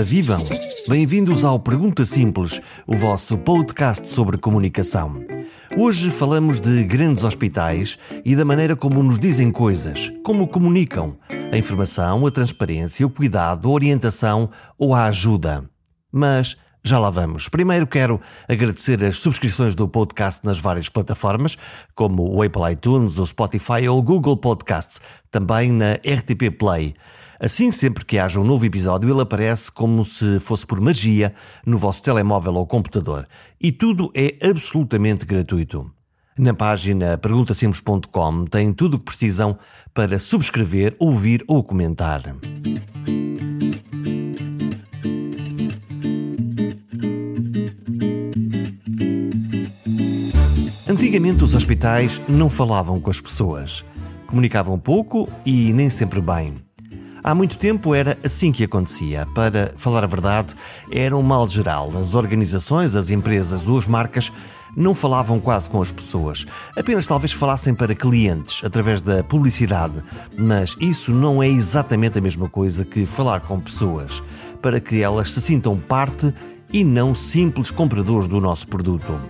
Ora vivam! Bem-vindos ao Pergunta Simples, o vosso podcast sobre comunicação. Hoje falamos de grandes hospitais e da maneira como nos dizem coisas, como comunicam, a informação, a transparência, o cuidado, a orientação ou a ajuda. Mas já lá vamos. Primeiro quero agradecer as subscrições do podcast nas várias plataformas, como o Apple iTunes, o Spotify ou o Google Podcasts, também na RTP Play. Assim, sempre que haja um novo episódio, ele aparece como se fosse por magia no vosso telemóvel ou computador. E tudo é absolutamente gratuito. Na página perguntasimples.com tem tudo o que precisam para subscrever, ouvir ou comentar. Antigamente os hospitais não falavam com as pessoas. Comunicavam pouco e nem sempre bem. Há muito tempo era assim que acontecia. Para falar a verdade, era um mal geral. As organizações, as empresas ou as marcas não falavam quase com as pessoas. Apenas talvez falassem para clientes, através da publicidade. Mas isso não é exatamente a mesma coisa que falar com pessoas, para que elas se sintam parte e não simples compradores do nosso produto.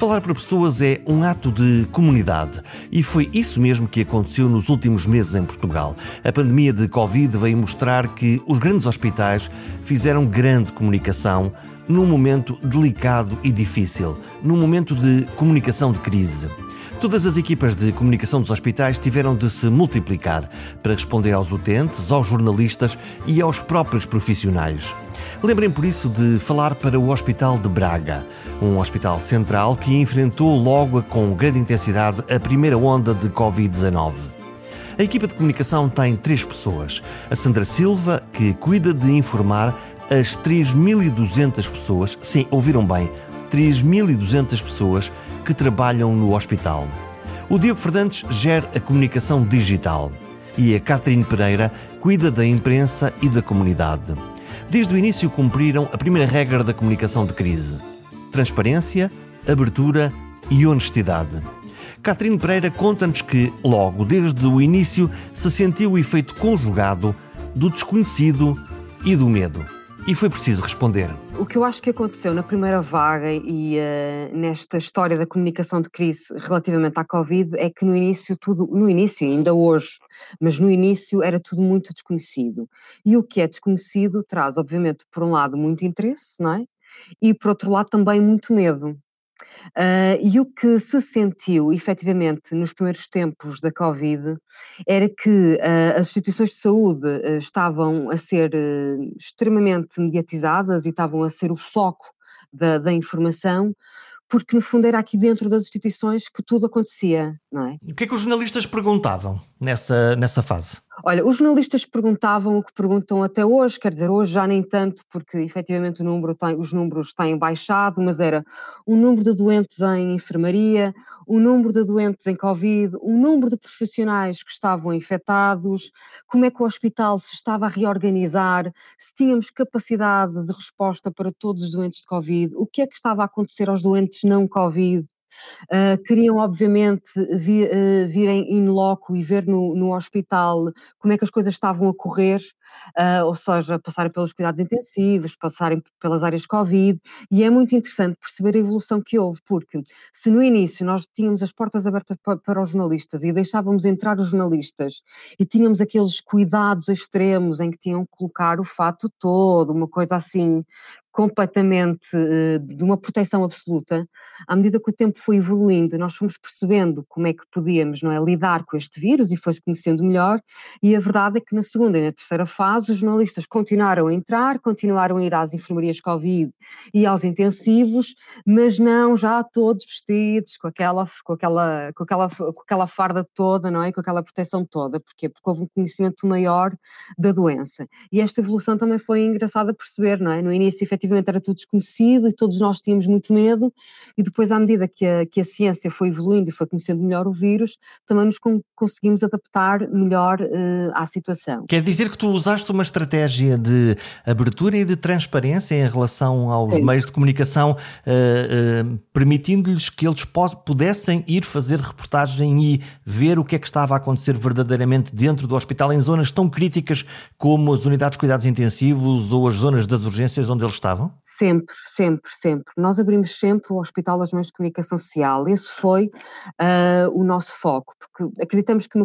Falar para pessoas é um ato de comunidade e foi isso mesmo que aconteceu nos últimos meses em Portugal. A pandemia de Covid veio mostrar que os grandes hospitais fizeram grande comunicação num momento delicado e difícil, num momento de comunicação de crise. Todas as equipas de comunicação dos hospitais tiveram de se multiplicar para responder aos utentes, aos jornalistas e aos próprios profissionais. Lembrem por isso de falar para o Hospital de Braga, um hospital central que enfrentou logo com grande intensidade a primeira onda de Covid-19. A equipa de comunicação tem três pessoas. A Sandra Silva, que cuida de informar as 3.200 pessoas, sim, ouviram bem, 3.200 pessoas que trabalham no hospital. O Diogo Fernandes gera a comunicação digital e a Catherine Pereira cuida da imprensa e da comunidade. Desde o início cumpriram a primeira regra da comunicação de crise: transparência, abertura e honestidade. Catherine Pereira conta-nos que, logo desde o início, se sentiu o efeito conjugado do desconhecido e do medo. E foi preciso responder. O que eu acho que aconteceu na primeira vaga e uh, nesta história da comunicação de crise relativamente à Covid é que no início tudo, no início ainda hoje, mas no início era tudo muito desconhecido. E o que é desconhecido traz, obviamente, por um lado muito interesse, não é? E por outro lado também muito medo. Uh, e o que se sentiu efetivamente nos primeiros tempos da Covid era que uh, as instituições de saúde uh, estavam a ser extremamente mediatizadas e estavam a ser o foco da, da informação, porque no fundo era aqui dentro das instituições que tudo acontecia, não é? O que é que os jornalistas perguntavam nessa, nessa fase? Olha, os jornalistas perguntavam o que perguntam até hoje, quer dizer, hoje já nem tanto, porque efetivamente número tem, os números têm baixado, mas era o número de doentes em enfermaria, o número de doentes em Covid, o número de profissionais que estavam infectados, como é que o hospital se estava a reorganizar, se tínhamos capacidade de resposta para todos os doentes de Covid, o que é que estava a acontecer aos doentes não Covid. Uh, queriam, obviamente, vi, uh, virem in loco e ver no, no hospital como é que as coisas estavam a correr, uh, ou seja, passarem pelos cuidados intensivos, passarem pelas áreas Covid, e é muito interessante perceber a evolução que houve, porque se no início nós tínhamos as portas abertas para, para os jornalistas e deixávamos entrar os jornalistas e tínhamos aqueles cuidados extremos em que tinham que colocar o fato todo, uma coisa assim completamente eh, de uma proteção absoluta, à medida que o tempo foi evoluindo, nós fomos percebendo como é que podíamos não é, lidar com este vírus e foi-se conhecendo melhor, e a verdade é que na segunda e na terceira fase os jornalistas continuaram a entrar, continuaram a ir às enfermarias Covid e aos intensivos, mas não já todos vestidos com aquela, com aquela, com aquela, com aquela farda toda, não é? Com aquela proteção toda. Porquê? Porque houve um conhecimento maior da doença. E esta evolução também foi engraçada perceber, não é? No início, efetivamente, era tudo desconhecido e todos nós tínhamos muito medo, e depois, à medida que a, que a ciência foi evoluindo e foi conhecendo melhor o vírus, também nos conseguimos adaptar melhor uh, à situação. Quer dizer que tu usaste uma estratégia de abertura e de transparência em relação aos Sim. meios de comunicação, uh, uh, permitindo-lhes que eles pudessem ir fazer reportagem e ver o que é que estava a acontecer verdadeiramente dentro do hospital em zonas tão críticas como as unidades de cuidados intensivos ou as zonas das urgências onde eles estavam? Sempre, sempre, sempre. Nós abrimos sempre o Hospital aos Meios de Comunicação Social. Esse foi uh, o nosso foco, porque acreditamos que,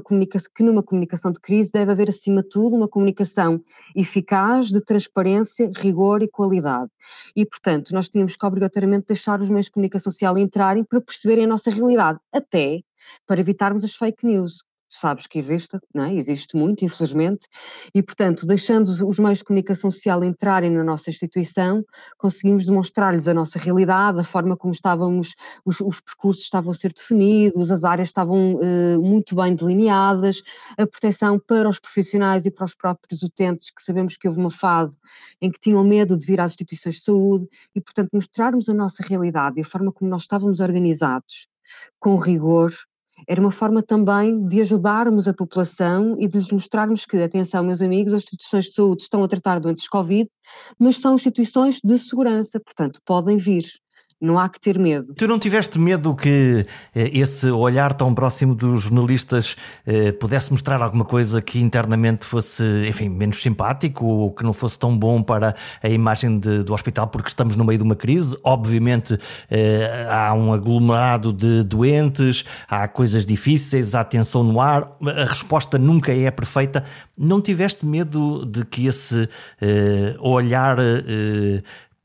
que numa comunicação de crise deve haver, acima de tudo, uma comunicação eficaz, de transparência, rigor e qualidade. E, portanto, nós tínhamos que obrigatoriamente deixar os meios de comunicação social entrarem para perceberem a nossa realidade, até para evitarmos as fake news, sabes que existe, não é? existe muito, infelizmente, e portanto, deixando os meios de comunicação social entrarem na nossa instituição, conseguimos demonstrar-lhes a nossa realidade, a forma como estávamos, os, os percursos estavam a ser definidos, as áreas estavam uh, muito bem delineadas, a proteção para os profissionais e para os próprios utentes, que sabemos que houve uma fase em que tinham medo de vir às instituições de saúde, e portanto, mostrarmos a nossa realidade e a forma como nós estávamos organizados, com rigor, era uma forma também de ajudarmos a população e de lhes mostrarmos que, atenção, meus amigos, as instituições de saúde estão a tratar doentes Covid, mas são instituições de segurança, portanto, podem vir. Não há que ter medo. Tu não tiveste medo que eh, esse olhar tão próximo dos jornalistas eh, pudesse mostrar alguma coisa que internamente fosse, enfim, menos simpático ou que não fosse tão bom para a imagem de, do hospital porque estamos no meio de uma crise? Obviamente eh, há um aglomerado de doentes, há coisas difíceis, há tensão no ar, a resposta nunca é perfeita. Não tiveste medo de que esse olhar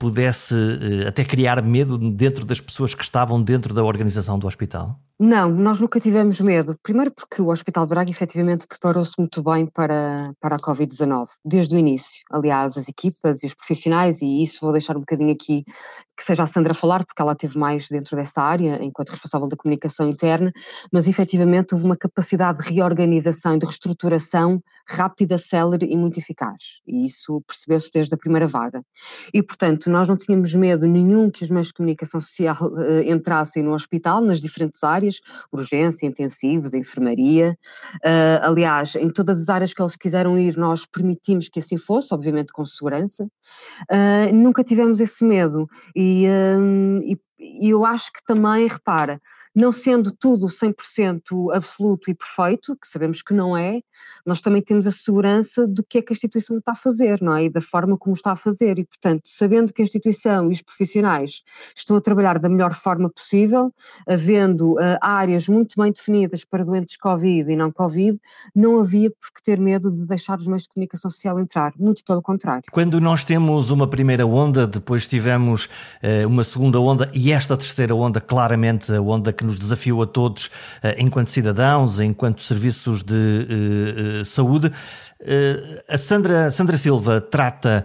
pudesse uh, até criar medo dentro das pessoas que estavam dentro da organização do hospital? Não, nós nunca tivemos medo. Primeiro porque o Hospital de Braga efetivamente preparou-se muito bem para, para a Covid-19, desde o início. Aliás, as equipas e os profissionais, e isso vou deixar um bocadinho aqui que seja a Sandra falar, porque ela teve mais dentro dessa área, enquanto responsável da comunicação interna, mas efetivamente houve uma capacidade de reorganização e de reestruturação rápida, célere e muito eficaz. E isso percebeu-se desde a primeira vaga. E, portanto, nós não tínhamos medo nenhum que os meios de comunicação social uh, entrassem no hospital, nas diferentes áreas, urgência, intensivos, enfermaria. Uh, aliás, em todas as áreas que eles quiseram ir, nós permitimos que assim fosse, obviamente com segurança. Uh, nunca tivemos esse medo. E, e, e eu acho que também, repara, não sendo tudo 100% absoluto e perfeito, que sabemos que não é, nós também temos a segurança do que é que a instituição está a fazer, não é? E da forma como está a fazer. E, portanto, sabendo que a instituição e os profissionais estão a trabalhar da melhor forma possível, havendo uh, áreas muito bem definidas para doentes Covid e não Covid, não havia por que ter medo de deixar os meios de comunicação social entrar, muito pelo contrário. Quando nós temos uma primeira onda, depois tivemos uh, uma segunda onda e esta terceira onda, claramente a onda que nos desafiou a todos uh, enquanto cidadãos, enquanto serviços de saúde. Uh, a Sandra, Sandra Silva trata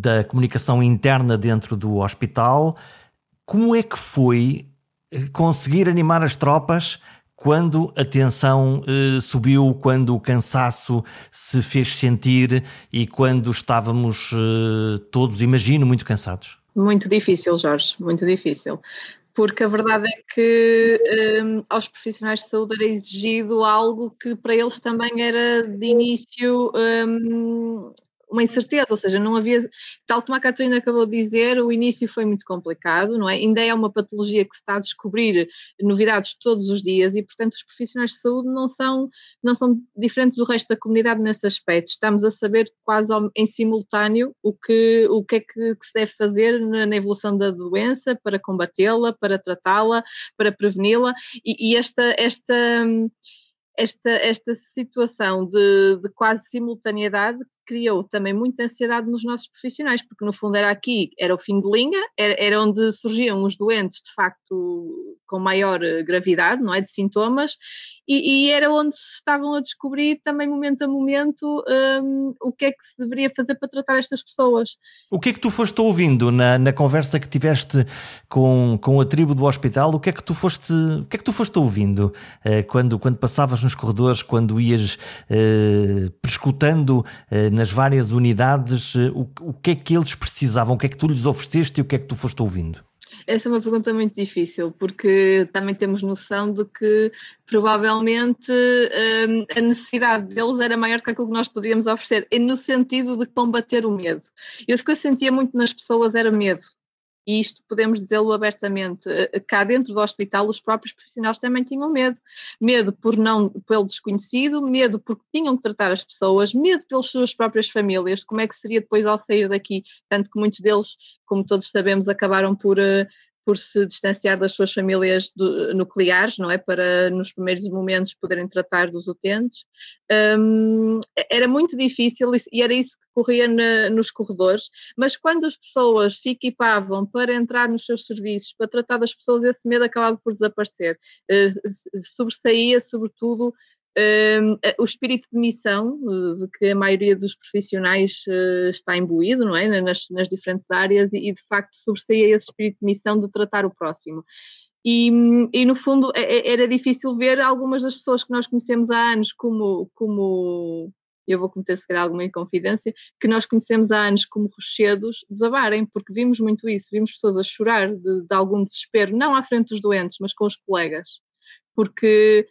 da comunicação interna dentro do hospital. Como é que foi eh, conseguir animar as tropas quando a tensão subiu, quando o cansaço se fez sentir e quando estávamos todos, imagino, muito cansados? Muito difícil, Jorge, muito difícil porque a verdade é que um, aos profissionais de saúde era exigido algo que para eles também era de início um, uma incerteza, ou seja, não havia, tal como a Catarina acabou de dizer, o início foi muito complicado, não é? Ainda é uma patologia que se está a descobrir novidades todos os dias e, portanto, os profissionais de saúde não são, não são diferentes do resto da comunidade nesse aspecto. Estamos a saber quase em simultâneo o que, o que é que, que se deve fazer na, na, evolução da doença para combatê-la, para tratá-la, para preveni-la e, e esta, esta esta, esta situação de, de quase simultaneidade criou também muita ansiedade nos nossos profissionais, porque no fundo era aqui, era o fim de linha, era, era onde surgiam os doentes de facto com maior gravidade, não é, de sintomas, e, e, era onde se estavam a descobrir também momento a momento um, o que é que se deveria fazer para tratar estas pessoas. O que é que tu foste ouvindo na, na conversa que tiveste com, com a tribo do hospital? O que é que tu foste, o que é que tu foste ouvindo uh, quando, quando passavas nos corredores, quando ias uh, prescutando uh, nas várias unidades, o, o que é que eles precisavam, o que é que tu lhes ofereceste e o que é que tu foste ouvindo? Essa é uma pergunta muito difícil, porque também temos noção de que provavelmente um, a necessidade deles era maior do que aquilo que nós podíamos oferecer, no sentido de combater o medo. Eu, o que eu sentia muito nas pessoas era medo e isto podemos dizê-lo abertamente, eh, cá dentro do hospital os próprios profissionais também tinham medo, medo por não, pelo desconhecido, medo porque tinham que tratar as pessoas, medo pelas suas próprias famílias, como é que seria depois ao sair daqui, tanto que muitos deles, como todos sabemos, acabaram por eh, por se distanciar das suas famílias do, nucleares, não é? Para nos primeiros momentos poderem tratar dos utentes. Um, era muito difícil e era isso que corria na, nos corredores, mas quando as pessoas se equipavam para entrar nos seus serviços, para tratar das pessoas, esse medo acabava por desaparecer. Uh, sobressaía, sobretudo, o espírito de missão, uh, de que a maioria dos profissionais uh, está imbuído, não é? Nas, nas diferentes áreas, e, e, de facto sobressaía esse espírito de missão de tratar o próximo. E, e no fundo é, é, era difícil ver algumas das pessoas que nós conhecemos há anos como, como eu vou cometer se calhar alguma inconfidência, que nós conhecemos há anos como rochedos, desabarem, porque vimos muito isso, vimos pessoas a chorar de, de algum desespero, não à frente dos doentes, mas com os colegas, porque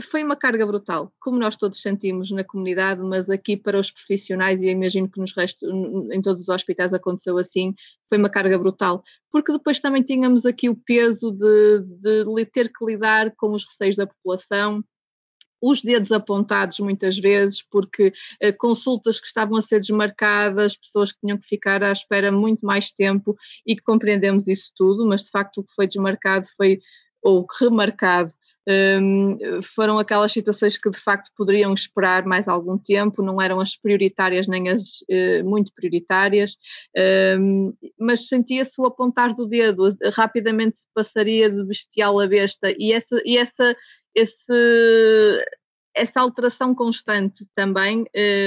foi uma carga brutal, como nós todos sentimos na comunidade, mas aqui para os profissionais, e imagino que nos restos, em todos os hospitais aconteceu assim, foi uma carga brutal, porque depois também tínhamos aqui o peso de, de ter que lidar com os receios da população, os dedos apontados muitas vezes, porque uh, consultas que estavam a ser desmarcadas, pessoas que tinham que ficar à espera muito mais tempo e que compreendemos isso tudo, mas de facto o que foi desmarcado foi, ou remarcado, foram aquelas situações que de facto poderiam esperar mais algum tempo, não eram as prioritárias nem as uh, muito prioritárias, um, mas sentia-se o apontar do dedo, rapidamente se passaria de bestial a besta, e essa, e essa esse, essa alteração constante também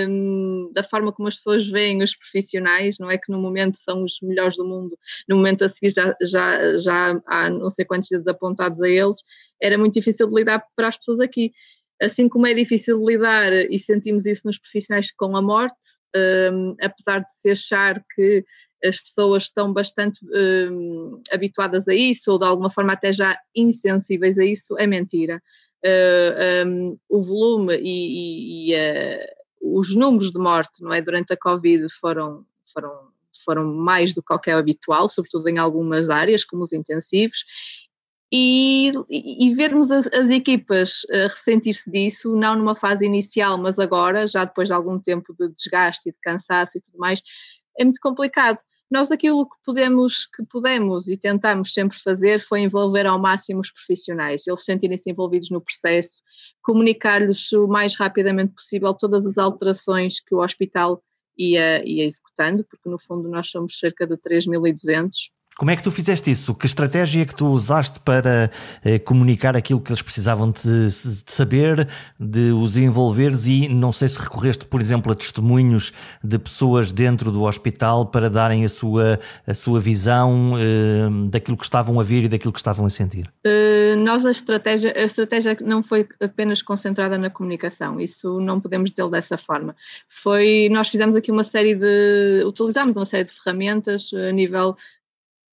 um, da forma como as pessoas veem os profissionais, não é que no momento são os melhores do mundo, no momento a seguir já, já, já há não sei quantos dedos apontados a eles, era muito difícil de lidar para as pessoas aqui. Assim como é difícil de lidar, e sentimos isso nos profissionais com a morte, um, apesar de se achar que as pessoas estão bastante um, habituadas a isso, ou de alguma forma até já insensíveis a isso, é mentira uh, eh, um, ehm, o volume e, e, e uh, os números de morte não é, durante a Covid foram, foram, foram mais do que qualquer habitual, sobretudo em algumas áreas, como os intensivos, e, e, vermos as, as equipas uh, ressentir-se disso, não numa fase inicial, mas agora, já depois de algum tempo de desgaste e de cansaço e tudo mais, é muito complicado. Nós aquilo que podemos, que podemos e tentamos sempre fazer foi envolver ao máximo os profissionais, eles sentirem-se envolvidos no processo, comunicar-lhes o mais rapidamente possível todas as alterações que o hospital ia, ia executando, porque no fundo nós somos cerca de 3.200 como é que tu fizeste isso? Que estratégia é que tu usaste para eh, comunicar aquilo que eles precisavam de, de, saber, de os envolveres e não sei se recorreste, por exemplo, a testemunhos de pessoas dentro do hospital para darem a sua, a sua visão eh, daquilo que estavam a ver e daquilo que estavam a sentir? Uh, nós a estratégia, a estratégia não foi apenas concentrada na comunicação, isso não podemos dizer dessa forma. Foi, nós fizemos aqui uma série de, utilizámos uma série de ferramentas a nível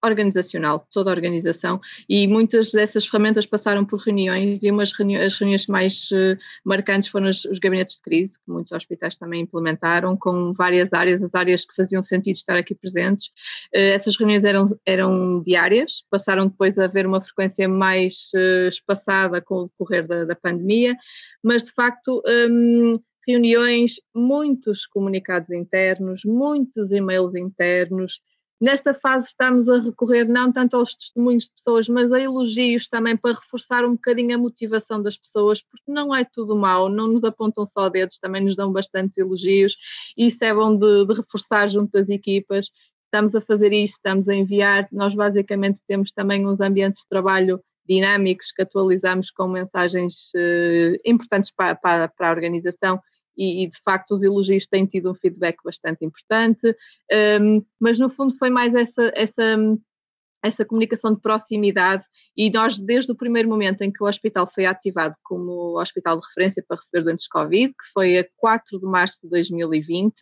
organizacional, toda a organização, e muitas dessas ferramentas passaram por reuniões, e umas reuni as reuniões mais uh, marcantes foram os, os, gabinetes de crise, que muitos hospitais também implementaram, com várias áreas, as áreas que faziam sentido estar aqui presentes. Uh, essas reuniões eram, eram diárias, passaram depois a haver uma frequência mais uh, espaçada com o decorrer da, da pandemia, mas de facto. Um, reuniões, muitos comunicados internos, muitos e-mails internos, Nesta fase estamos a recorrer não tanto aos testemunhos de pessoas, mas a elogios também para reforçar um bocadinho a motivação das pessoas, porque não é tudo mal, não nos apontam só dedos, também nos dão bastantes elogios e isso é bom de, de reforçar junto das equipas estamos a fazer isso, estamos a enviar. Nós basicamente temos também uns ambientes de trabalho dinâmicos que atualizamos com mensagens uh, importantes para, para, para, a organização e, e, de facto os elogios têm tido um feedback bastante importante, um, mas no fundo foi mais essa, essa essa comunicação de proximidade. E nós, desde o primeiro momento em que o hospital foi ativado como hospital de referência para receber doentes Covid, que foi a 4 de março de 2020,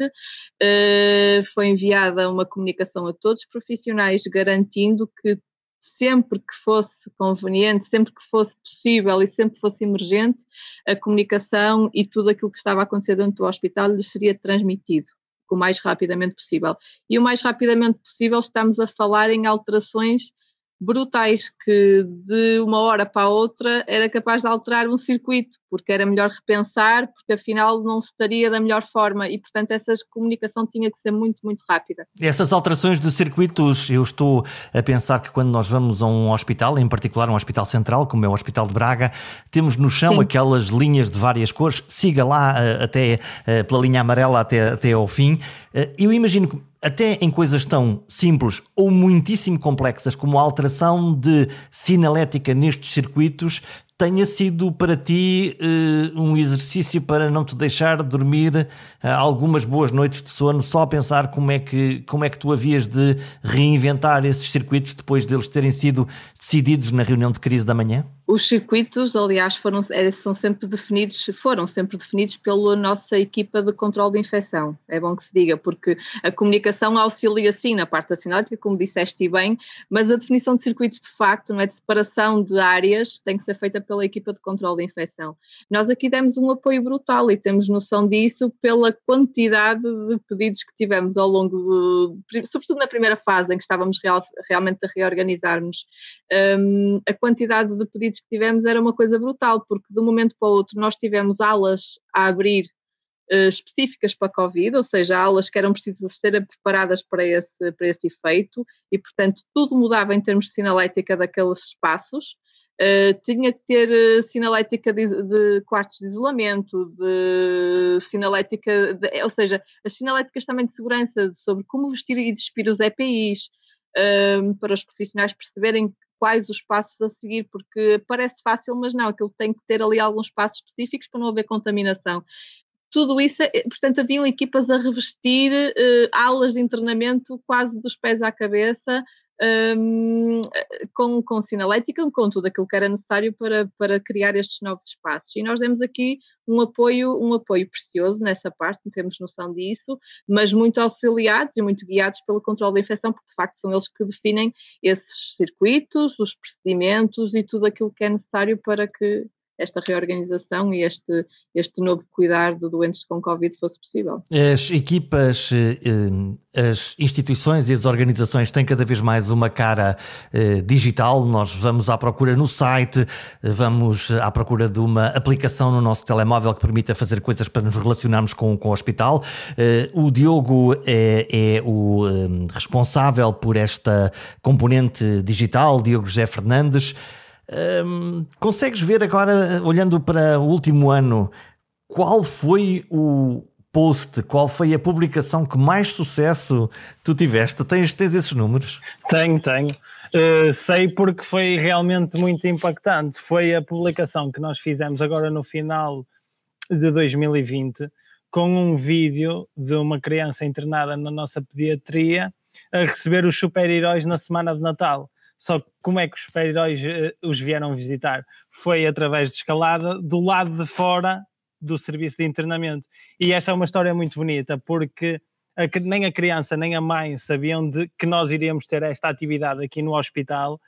eh, foi enviada uma comunicação a todos os profissionais garantindo que sempre que fosse conveniente, sempre que fosse possível e sempre que fosse emergente, a comunicação e tudo aquilo que estava a acontecer dentro do hospital lhes seria transmitido o mais rapidamente possível. E o mais rapidamente possível estamos a falar em alterações brutais que de uma hora para a outra era capaz de alterar um circuito, porque era melhor repensar, porque afinal não se estaria da melhor forma e, portanto, essa comunicação tinha que ser muito, muito rápida. Essas alterações de circuitos, eu estou a pensar que quando nós vamos a um hospital, em particular um hospital central, como é o Hospital de Braga, temos no chão Sim. aquelas linhas de várias cores, siga lá eh, até eh, pela linha amarela até, até ao fim. Eh, eu imagino que até em coisas tão simples ou muitíssimo complexas como a alteração de sinalética nestes circuitos, tenha sido para ti uh, um exercício para não te deixar dormir uh, algumas boas noites de sono só a pensar como é, que, como é que tu havias de reinventar esses circuitos depois deles terem sido decididos na reunião de crise da manhã? Os circuitos, aliás, foram, são sempre definidos, foram sempre definidos pela nossa equipa de controle de infecção. É bom que se diga, porque a comunicação auxilia sim na parte da sinalética, como disseste bem, mas a definição de circuitos de facto, não é de separação de áreas, tem que ser feita pela equipa de controle de infecção. Nós aqui demos um apoio brutal e temos noção disso pela quantidade de pedidos que tivemos ao longo de, sobretudo na primeira fase em que estávamos real, realmente a reorganizarmos, um, a quantidade de pedidos que tivemos era uma coisa brutal, porque de um momento para o outro nós tivemos aulas a abrir uh, específicas para a Covid, ou seja, aulas que eram precisas ser preparadas para esse, para esse efeito, e portanto tudo mudava em termos de sinalética daqueles espaços. Uh, tinha que ter uh, sinalética de, de, quartos de isolamento, de sinalética, de, ou seja, as sinaléticas também de segurança sobre como vestir e despir os EPIs, para os profissionais perceberem quais os passos a seguir, porque parece fácil, mas não, aquilo tem que ter ali alguns passos específicos para não haver contaminação. Tudo isso, eh, portanto, haviam equipas a revestir uh, aulas de internamento quase dos pés à cabeça, com, com sinalética, com tudo aquilo que era necessário para, para criar estes novos espaços. E nós demos aqui um apoio, um apoio precioso nessa parte, não temos noção disso, mas muito auxiliados e muito guiados pelo controle da infecção, porque de facto são eles que definem esses circuitos, os procedimentos e tudo aquilo que é necessário para que esta reorganização e este, este novo cuidar de doentes com Covid fosse possível. As equipas, eh, eh, as instituições e as organizações têm cada vez mais uma cara eh, digital. Nós vamos à procura no site, vamos à procura de uma aplicação no nosso telemóvel que permita fazer coisas para nos relacionarmos com, com o hospital. O Diogo é, é o responsável por esta componente digital, Diogo José Fernandes. Um, consegues ver agora, olhando para o último ano, qual foi o post, qual foi a publicação que mais sucesso tu tiveste? Tens, tens esses números? Tenho, tenho. Uh, sei porque foi realmente muito impactante. Foi a publicação que nós fizemos agora no final de 2020 com um vídeo de uma criança internada na nossa pediatria a receber os super-heróis na semana de Natal. Só como é que os super-heróis uh, os vieram visitar? Foi através de escalada do lado de fora do serviço de internamento. E essa é uma história muito bonita, porque a, nem a criança nem a mãe sabiam de que nós iríamos ter esta atividade aqui no hospital.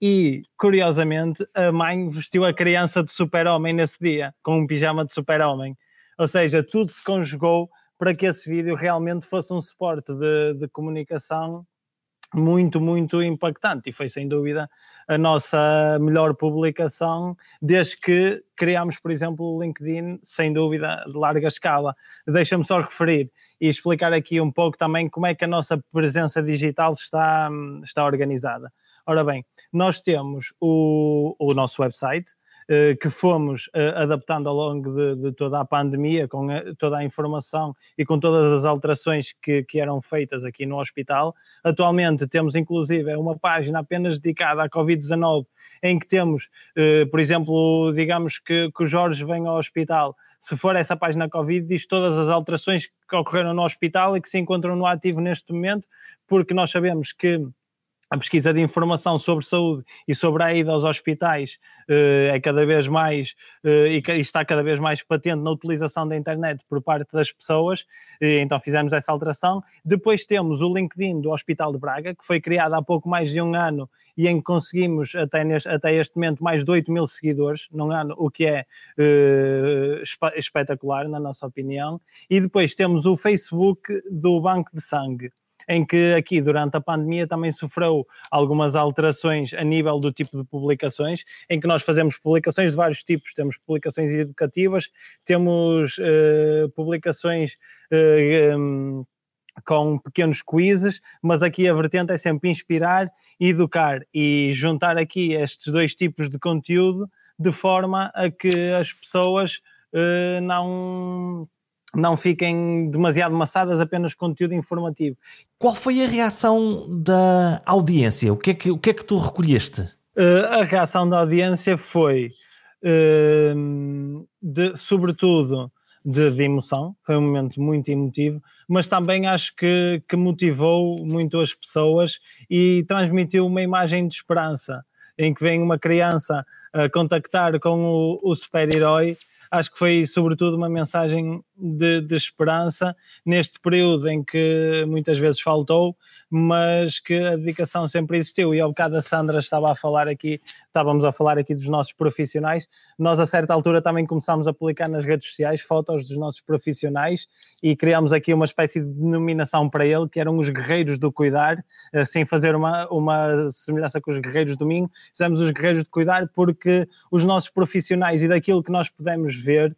E, curiosamente, a mãe vestiu a criança de super-homem nesse dia, com um pijama de super-homem. Ou seja, tudo se conjugou para que esse vídeo realmente fosse um suporte de, de comunicação muito, muito impactante e foi sem dúvida a nossa melhor publicação desde que criámos, por exemplo, o LinkedIn, sem dúvida, de larga escala. Deixa-me só referir e explicar aqui um pouco também como é que a nossa presença digital está, está organizada. Ora bem, nós temos o, o nosso website, que fomos eh, adaptando ao longo de, de, toda a pandemia, com toda a informação e com todas as alterações que, que eram feitas aqui no hospital. Atualmente temos inclusive uma página apenas dedicada à Covid-19, em que temos, eh, por exemplo, digamos que, que o Jorge vem ao hospital, se for essa página Covid, diz todas as alterações que ocorreram no hospital e que se encontram no ativo neste momento, porque nós sabemos que a pesquisa de informação sobre saúde e sobre a ida aos hospitais uh, é cada vez mais uh, e, está cada vez mais patente na utilização da internet por parte das pessoas, então fizemos essa alteração. Depois temos o LinkedIn do Hospital de Braga, que foi criado há pouco mais de um ano e em que conseguimos até, neste, até este momento mais de 8 mil seguidores num ano, o que é espetacular, na nossa opinião. E depois temos o Facebook do Banco de Sangue em que aqui durante a pandemia também sofreu algumas alterações a nível do tipo de publicações, em que nós fazemos publicações de vários tipos, temos publicações educativas, temos uh, publicações uh, eh, um, com pequenos quizzes, mas aqui a vertente é sempre inspirar educar e juntar aqui estes dois tipos de conteúdo de forma a que as pessoas uh, não não fiquem demasiado maçadas apenas conteúdo informativo. Qual foi a reação da audiência? O que é que, o que, é que tu recolheste? Uh, a reação da audiência foi, uh, de, sobretudo, de, de, emoção, foi um momento muito emotivo, mas também acho que, que motivou muito as pessoas e transmitiu uma imagem de esperança, em que vem uma criança a contactar com o, o super-herói acho que foi sobretudo uma mensagem de, de, esperança neste período em que muitas vezes faltou, mas que a dedicação sempre existiu. E ao bocado a Sandra estava a falar aqui, estávamos a falar aqui dos nossos profissionais. Nós, a certa altura, também começámos a publicar nas redes sociais fotos dos nossos profissionais e criámos aqui uma espécie de denominação para ele, que eram os guerreiros do cuidar, sem fazer uma, uma semelhança com os guerreiros do Minho. Fizemos os guerreiros de cuidar porque os nossos profissionais e daquilo que nós pudemos ver eh,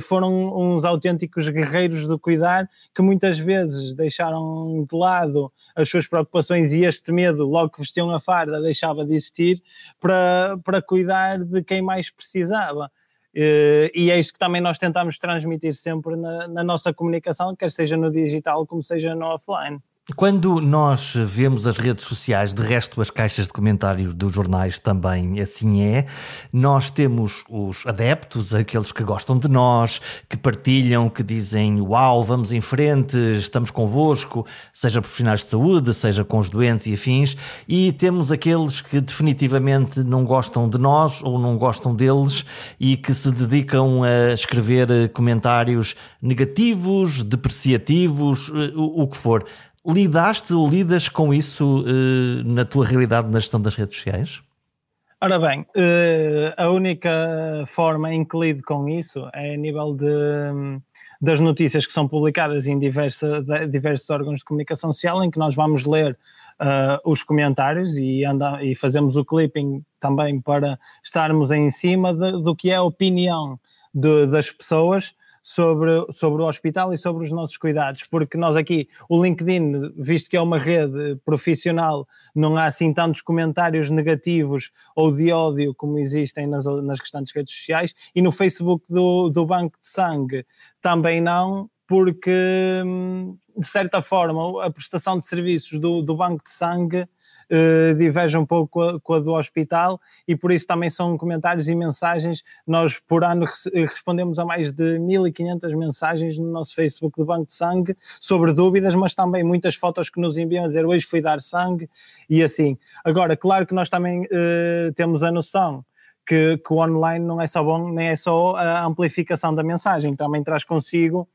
foram uns autênticos guerreiros do cuidar que muitas vezes deixaram de lado as suas preocupações e este medo, logo que vestiam a farda, deixava de existir para, para cuidar de quem mais precisava. Eh, e é isto que também nós tentamos transmitir sempre na, na nossa comunicação, quer seja no digital como seja no offline. Quando nós vemos as redes sociais, de resto as caixas de comentário dos jornais também assim é, nós temos os adeptos, aqueles que gostam de nós, que partilham, que dizem uau, vamos em frente, estamos convosco, seja profissionais de saúde, seja com os doentes e afins, e temos aqueles que definitivamente não gostam de nós ou não gostam deles e que se dedicam a escrever comentários negativos, depreciativos, eh, o, o que for. Lidaste ou lidas com isso uh, na tua realidade na gestão das redes sociais? Ora bem, uh, a única forma em que lido com isso é a nível de, das notícias que são publicadas em diversa, diversos órgãos de comunicação social, em que nós vamos ler uh, os comentários e, anda, e fazemos o clipping também para estarmos em cima de, do que é a opinião de, das pessoas sobre, sobre o hospital e sobre os nossos cuidados, porque nós aqui, o LinkedIn, visto que é uma rede profissional, não há assim tantos comentários negativos ou de ódio como existem nas, nas restantes redes sociais, e no Facebook do, do Banco de Sangue também não, porque hum, de certa forma a prestação de serviços do, do Banco de Sangue uh, diverge um pouco com a, com a, do hospital e por isso também são comentários e mensagens. Nós, por ano, respondemos a mais de 1500 mensagens no nosso Facebook do Banco de Sangue sobre dúvidas, mas também muitas fotos que nos enviam a dizer hoje fui dar sangue e assim. Agora, claro que nós também uh, temos a noção que, que, o online não é só bom, nem é só a amplificação da mensagem, também traz consigo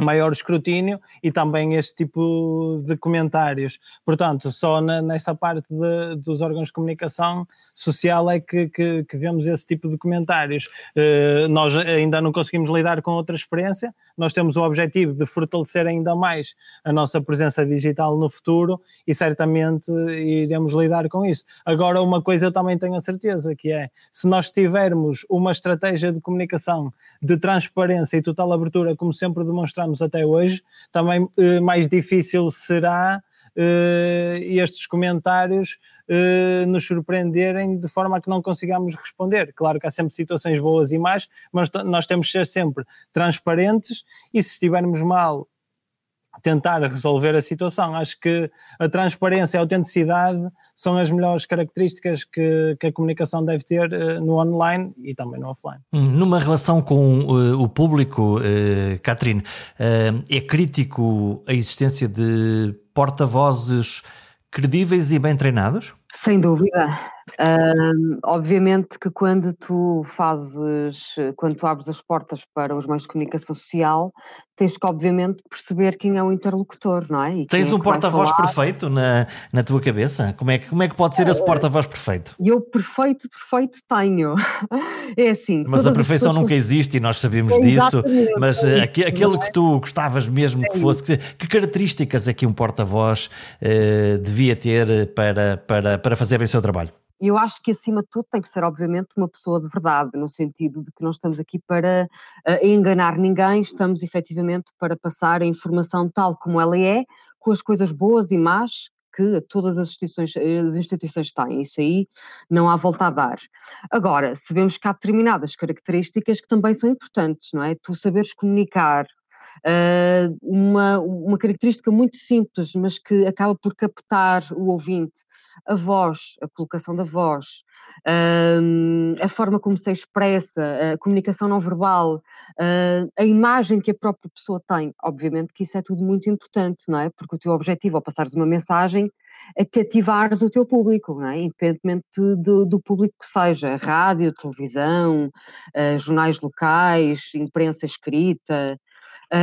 maior escrutínio e também este tipo de comentários. Portanto, só na, nesta parte de, dos órgãos de comunicação social é que, que, que vemos esse tipo de comentários. Uh, nós ainda não conseguimos lidar com outra experiência, nós temos o objetivo de fortalecer ainda mais a nossa presença digital no futuro e certamente iremos lidar com isso. Agora, uma coisa eu também tenho a certeza, que é, se nós tivermos uma estratégia de comunicação de transparência e total abertura, como sempre demonstramos mostramos até hoje, também eh, mais difícil será eh, estes comentários uh, nos surpreenderem de forma a que não consigamos responder. Claro que há sempre situações boas e más, mas nós temos que ser sempre transparentes e se estivermos mal tentar resolver a situação. Acho que a transparência e a autenticidade são as melhores características que, que a comunicação deve ter uh, no online e também no offline. Hum, numa relação com uh, o público, uh, Catherine, é crítico a existência de porta-vozes credíveis e bem treinados? Sem dúvida. Uh, obviamente que quando tu fazes, quando tu abres as portas para os meios de comunicação social, tens que obviamente perceber quem é o interlocutor, não é? E tens é um porta-voz perfeito na, na tua cabeça? Como é, que, como é que pode ser esse ah, porta-voz perfeito? Eu perfeito, perfeito tenho. É assim. Mas a perfeição pessoas... nunca existe e nós sabemos é disso. Mas é aquele é? que tu gostavas mesmo que é fosse, que, que, características é que um porta-voz uh, devia ter para, para, para fazer bem o seu trabalho? Eu acho que, acima de tudo, tem que ser, obviamente, uma pessoa de verdade, no sentido de que não estamos aqui para uh, enganar ninguém, estamos efetivamente para passar a informação tal como ela é, com as coisas boas e más que todas as instituições, as instituições têm, isso aí não há volta a dar. Agora, sabemos que há determinadas características que também são importantes, não é? Tu saberes comunicar, Uh, uma, uma característica muito simples, mas que acaba por captar o ouvinte, a voz, a colocação da voz, uh, a forma como se expressa, a comunicação não verbal, uh, a imagem que a própria pessoa tem. Obviamente que isso é tudo muito importante, não é? Porque o teu objetivo ao passares uma mensagem é cativares o teu público, não é? independentemente do, do público que seja, rádio, televisão, jornais locais, imprensa escrita,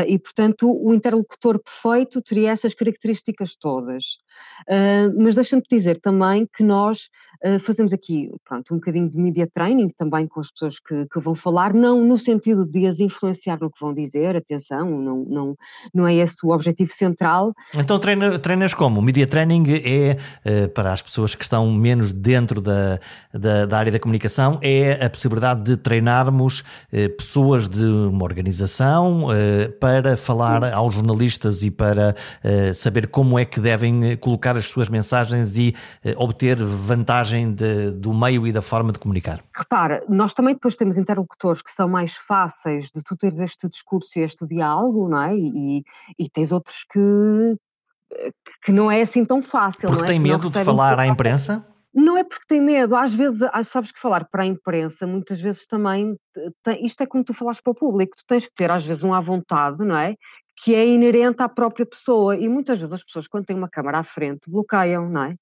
e, portanto, o interlocutor perfeito teria essas características todas. Uh, mas deixa-me dizer também que nós uh, fazemos aqui pronto, um bocadinho de media training também com as pessoas que, que, vão falar, não no sentido de as influenciar no que vão dizer, atenção, não, não, não é esse o objetivo central. Então treina, treinas como? O media training é, para as pessoas que estão menos dentro da, da, da área da comunicação, é a possibilidade de treinarmos pessoas de uma organização para falar aos jornalistas e para uh, saber como é que devem eh, colocar as suas mensagens e uh, obter vantagem de, do meio e da forma de comunicar? Repara, nós também depois temos interlocutores que são mais fáceis de tu teres este discurso e este diálogo, não é? E, e tens outros que, que não é assim tão fácil. Porque não é? tem medo de falar à imprensa? Não é porque tem medo, às vezes, sabes que falar para a imprensa, muitas vezes também, tem, isto é como tu falaste para o público, tu tens que ter às vezes um à vontade, não é? Que é inerente à própria pessoa e muitas vezes as pessoas quando têm uma câmara à frente bloqueiam, não é?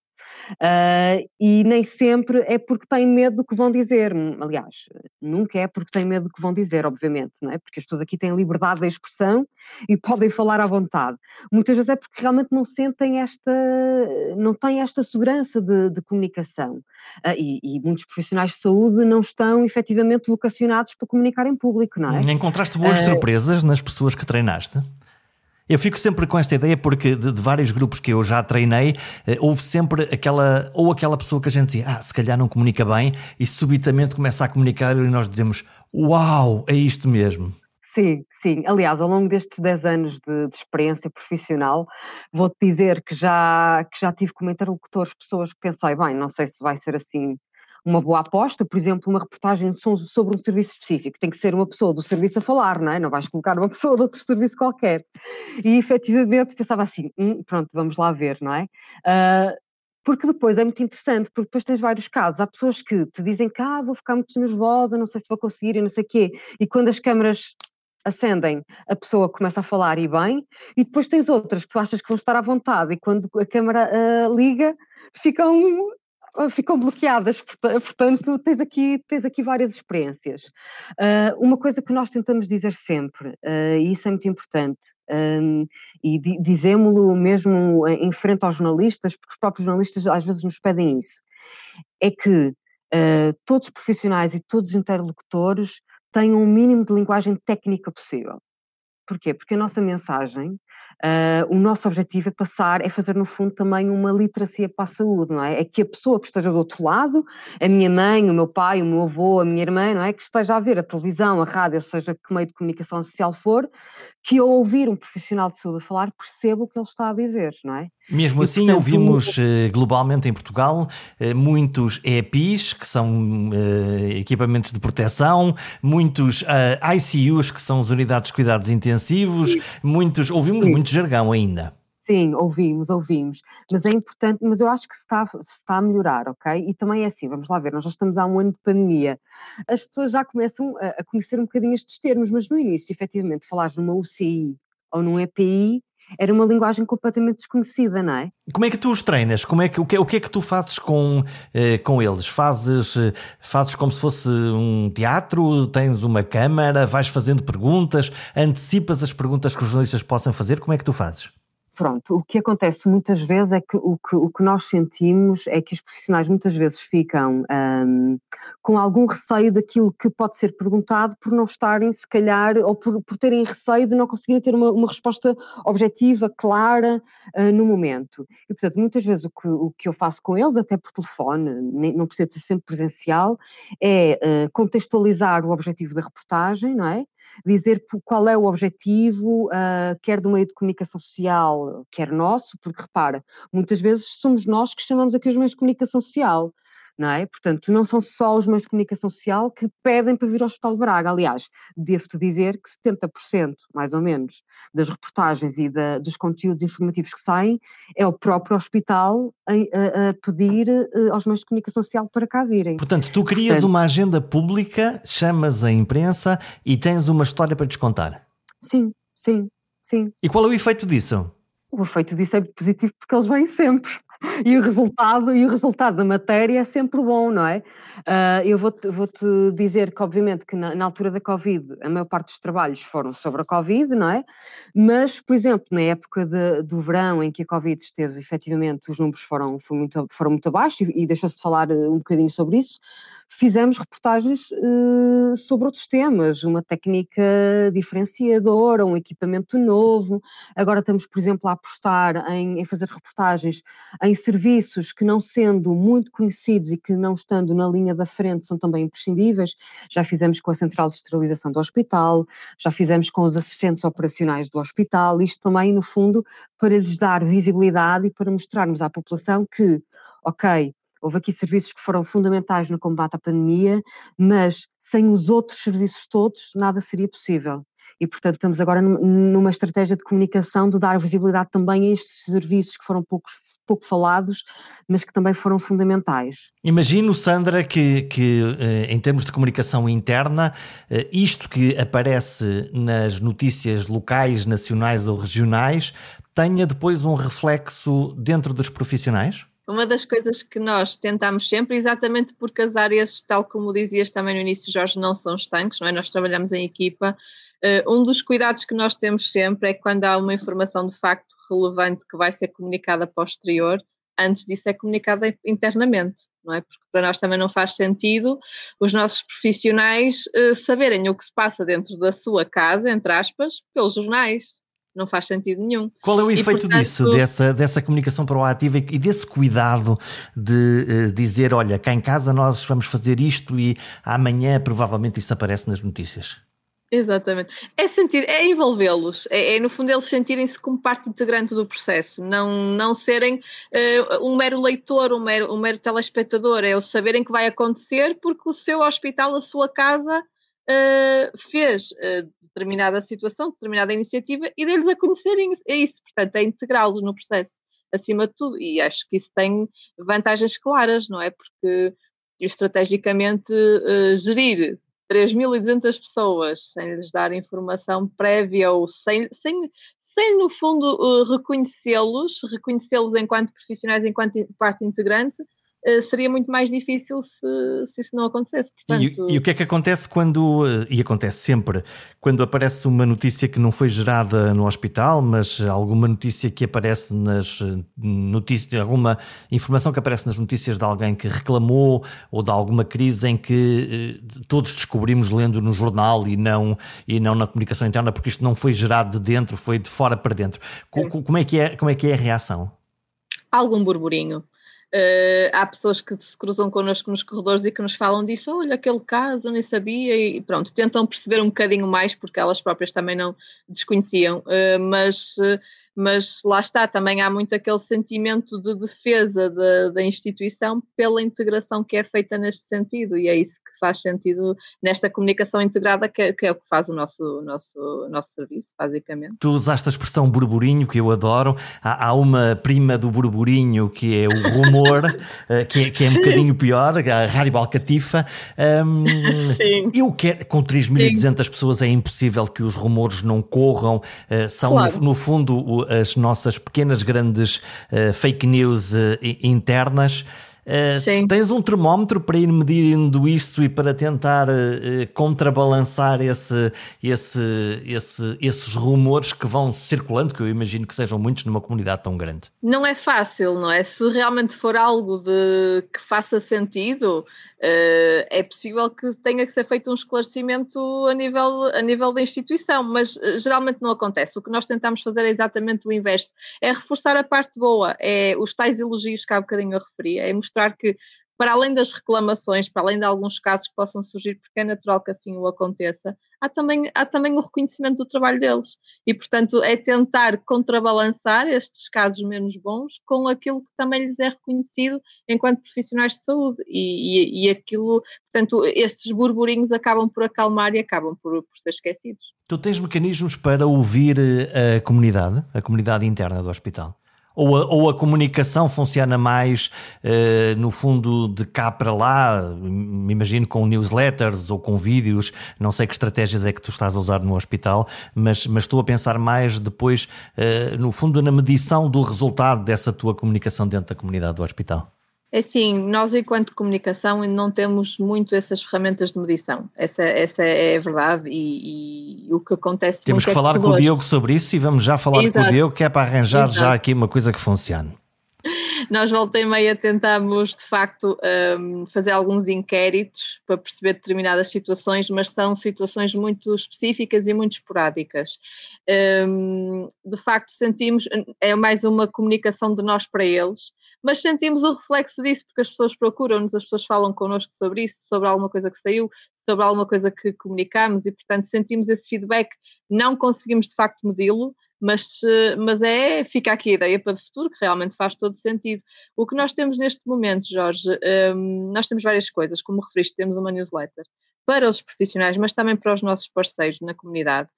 Uh, e nem sempre é porque têm medo do que vão dizer. Aliás, nunca é porque têm medo do que vão dizer, obviamente, não é? Porque as pessoas aqui têm liberdade de expressão e podem falar à vontade. Muitas vezes é porque realmente não sentem esta, não têm esta segurança de, de comunicação. Uh, e, e, muitos profissionais de saúde não estão efetivamente vocacionados para comunicar em público, não é? Encontraste boas uh, surpresas nas pessoas que treinaste? Eu fico sempre com esta ideia porque de, de vários grupos que eu já treinei, eh, houve sempre aquela, ou aquela pessoa que a gente dizia, ah, se calhar não comunica bem, e subitamente começa a comunicar e nós dizemos, uau, é isto mesmo. Sim, sim. Aliás, ao longo destes 10 anos de, de experiência profissional, vou-te dizer que já, que já tive como interlocutores pessoas que pensei, bem, não sei se vai ser assim uma boa aposta, por exemplo, uma reportagem sobre um serviço específico, tem que ser uma pessoa do serviço a falar, não é? Não vais colocar uma pessoa de outro serviço qualquer. E efetivamente pensava assim, hum, pronto, vamos lá ver, não é? Uh, porque depois é muito interessante, porque depois tens vários casos. Há pessoas que te dizem que ah, vou ficar muito nervosa, não sei se vou conseguir e não sei o quê. E quando as câmaras acendem, a pessoa começa a falar e bem, e depois tens outras que tu achas que vão estar à vontade, e quando a câmara uh, liga, ficam ficam bloqueadas, portanto tens aqui, tens aqui várias experiências. Uh, uma coisa que nós tentamos dizer sempre, uh, e isso é muito importante, um, e di dizemos-lo mesmo em frente aos jornalistas, porque os próprios jornalistas às vezes nos pedem isso, é que uh, todos os profissionais e todos os interlocutores tenham o um mínimo de linguagem técnica possível. Porquê? Porque a nossa mensagem Uh, o nosso objetivo é passar, é fazer no fundo também uma literacia para a saúde, não é? É que a pessoa que esteja do outro lado, a minha mãe, o meu pai, o meu avô, a minha irmã, não é? Que esteja a ver a televisão, a rádio, seja, que meio de comunicação social for, que ao ouvir um profissional de saúde falar, perceba o que ele está a dizer, não é? Mesmo e, assim, portanto, ouvimos uh, globalmente em Portugal uh, muitos EPIs, que são uh, equipamentos de proteção, muitos ICUs, que são as unidades de cuidados intensivos, sim. muitos, ouvimos sim. muito jargão ainda. Sim, ouvimos, ouvimos. Mas é importante, mas eu acho que se está, se está a melhorar, ok? E também é assim, vamos lá ver, nós já estamos há um ano de pandemia. As pessoas já começam a, a conhecer um bocadinho estes termos, mas no início, efetivamente, falares numa UCI ou num EPI, era uma linguagem completamente desconhecida, não é? Como é que tu os treinas? Como é que, o, que, o que é que tu fazes com, eh, com eles? Fazes, eh, fazes como se fosse um teatro? Tens uma câmara? Vais fazendo perguntas? Antecipas as perguntas que os jornalistas possam fazer? Como é que tu fazes? Pronto, o que acontece muitas vezes é que o que, o que nós sentimos é que os profissionais muitas vezes ficam um, com algum receio daquilo que pode ser perguntado por não estarem, se calhar, ou por, por terem receio de não conseguirem ter uma, uma resposta objetiva, clara, uh, no momento. E, portanto, muitas vezes o que, o que eu faço com eles, até por telefone, nem, não precisa ser sempre presencial, é uh, contextualizar o objetivo da reportagem, não é? Dizer qual é o objetivo, uh, quer do meio de comunicação social, quer nosso, porque repara, muitas vezes somos nós que chamamos aqui os meios de comunicação social não é? Portanto, não são só os meios de comunicação social que pedem para vir ao Hospital de Braga. Aliás, devo-te dizer que 70%, mais ou menos, das reportagens e da, dos conteúdos informativos que saem é o próprio hospital a, a, a pedir uh, aos meios de comunicação social para cá virem. Portanto, tu crias Portanto, uma agenda pública, chamas a imprensa e tens uma história para descontar. Sim, sim, sim. E qual é o efeito disso? O efeito disso é positivo porque eles vêm sempre e o resultado e o resultado da matéria é sempre bom, não é? Uh, eu vou-te vou -te dizer que, obviamente, que na, na, altura da Covid a maior parte dos trabalhos foram sobre a Covid, não é? Mas, por exemplo, na época de, do verão em que a Covid esteve, efetivamente, os números foram, muito, foram muito abaixo e, e deixou-se de falar eh, um bocadinho sobre isso, fizemos reportagens uh, sobre outros temas, uma técnica diferenciadora, um equipamento novo. Agora estamos, por exemplo, a apostar em, em fazer reportagens em serviços que, não sendo muito conhecidos e que não estando na linha da frente, são também imprescindíveis. Já fizemos com a central de esterilização do hospital, já fizemos com os assistentes operacionais do hospital, isto também, no fundo, para lhes dar visibilidade e para mostrarmos à população que, ok, Houve aqui serviços que foram fundamentais no combate à pandemia, mas sem os outros serviços todos nada seria possível. E, portanto, estamos agora numa estratégia de comunicação de dar visibilidade também a estes serviços que foram poucos, pouco falados, mas que também foram fundamentais. Imagino, Sandra, que, que eh, em termos de comunicação interna, eh, isto que aparece nas notícias locais, nacionais ou regionais, tenha depois um reflexo dentro dos profissionais? Uma das coisas que nós tentamos sempre, exatamente porque as áreas, tal como dizias também no início, Jorge, não são estanques, não é? Nós trabalhamos em equipa. Uh, um dos cuidados que nós temos sempre é quando há uma informação de facto relevante que vai ser comunicada para o exterior, antes disso é comunicada internamente, não é? Porque para nós também não faz sentido os nossos profissionais uh, saberem o que se passa dentro da sua casa, entre aspas, pelos jornais não faz sentido nenhum. Qual é o efeito portanto, disso, dessa, dessa comunicação proativa e desse cuidado de uh, dizer, olha, cá em casa nós vamos fazer isto e amanhã provavelmente isso aparece nas notícias? Exatamente. É sentir, é envolvê-los, é, é, no fundo eles sentirem-se como parte integrante do processo, não, não serem uh, um mero leitor, um mero, um mero telespectador, é o saberem que vai acontecer porque o seu hospital, a sua casa, uh, fez uh, determinada situação, determinada iniciativa e deles a conhecerem é isso, portanto, é integrá-los no processo, acima de tudo, e acho que isso tem vantagens claras, não é? Porque estrategicamente gerir 3.200 pessoas sem lhes dar informação prévia ou sem, sem, sem no fundo uh, reconhecê-los, reconhecê-los enquanto profissionais, enquanto parte integrante, eh, seria muito mais difícil se, se isso não acontecesse. Portanto... E, e, o que é que acontece quando, eh, e acontece sempre, quando aparece uma notícia que não foi gerada no hospital, mas alguma notícia que aparece nas eh, notícias, alguma informação que aparece nas notícias de alguém que reclamou ou de alguma crise em que todos descobrimos lendo no jornal e não, e não na comunicação interna, porque isto não foi gerado de dentro, foi de fora para dentro. Como é que é, como é, que é a reação? Algum burburinho. Uh, há pessoas que se cruzam connosco nos corredores e que nos falam disso, olha, aquele caso, nem sabia, e pronto, tentam perceber um bocadinho mais, porque elas próprias também não desconheciam, uh, mas, uh, mas lá está, também há muito aquele sentimento de defesa da, da instituição pela integração que é feita neste sentido, e é isso que faz sentido nesta comunicação integrada, que, que é o que faz o nosso, nosso, nosso serviço, basicamente. Tu usaste a expressão burburinho, que eu adoro. Há, há uma prima do burburinho que é o rumor, eh, que, é, que é um bocadinho pior, a Rádio Balcatifa. Um, Sim. Eu quero, com 3.200 pessoas é impossível que os rumores não corram. Uh, são, claro. no, no, fundo, as nossas pequenas, grandes uh, fake news uh, internas. Uh, tens um termómetro para ir medindo isso e para tentar uh, contrabalançar esse, esse, esse, esses rumores que vão circulando, que eu imagino que sejam muitos numa comunidade tão grande? Não é fácil, não é? Se realmente for algo de, que faça sentido, é possível que tenha que ser feito um esclarecimento a nível, a nível da instituição, mas uh, geralmente não acontece. O que nós tentamos fazer é exatamente o inverso: é reforçar a parte boa, é os tais elogios que há bocadinho eu referi, é mostrar que para além das reclamações, para além de alguns casos que possam surgir, porque é natural que assim o aconteça, há também, há também o reconhecimento do trabalho deles. E, portanto, é tentar contrabalançar estes casos menos bons com aquilo que também lhes é reconhecido enquanto profissionais de saúde. E, e, e aquilo, portanto, estes burburinhos acabam por acalmar e acabam por, por ser esquecidos. Tu tens mecanismos para ouvir eh, a comunidade, a comunidade interna do hospital? Ou a, ou a comunicação funciona mais, uh, no fundo, de cá para lá? Me imagino com newsletters ou com vídeos. Não sei que estratégias é que tu estás a usar no hospital, mas, mas estou a pensar mais depois, uh, no fundo, na medição do resultado dessa tua comunicação dentro da comunidade do hospital. É sim, nós enquanto comunicação não temos muito essas ferramentas de medição, essa, essa é a verdade e, e o que acontece Temos que é falar que com o Diogo sobre isso e vamos já falar Exato. com o Diogo que é para arranjar Exato. já aqui uma coisa que funcione. Nós volta e meia tentamos de facto um, fazer alguns inquéritos para perceber determinadas situações, mas são situações muito específicas e muito esporádicas. Um, de facto sentimos, é mais uma comunicação de nós para eles, mas sentimos o reflexo disso porque as pessoas procuram-nos, as pessoas falam connosco sobre isso, sobre alguma coisa que saiu, sobre alguma coisa que comunicamos e, portanto, sentimos esse feedback. Não conseguimos de facto medi-lo, mas, mas é, fica aqui a ideia para o futuro, que realmente faz todo sentido. O que nós temos neste momento, Jorge, um, nós temos várias coisas, como referiste, temos uma newsletter para os profissionais, mas também para os nossos parceiros na comunidade,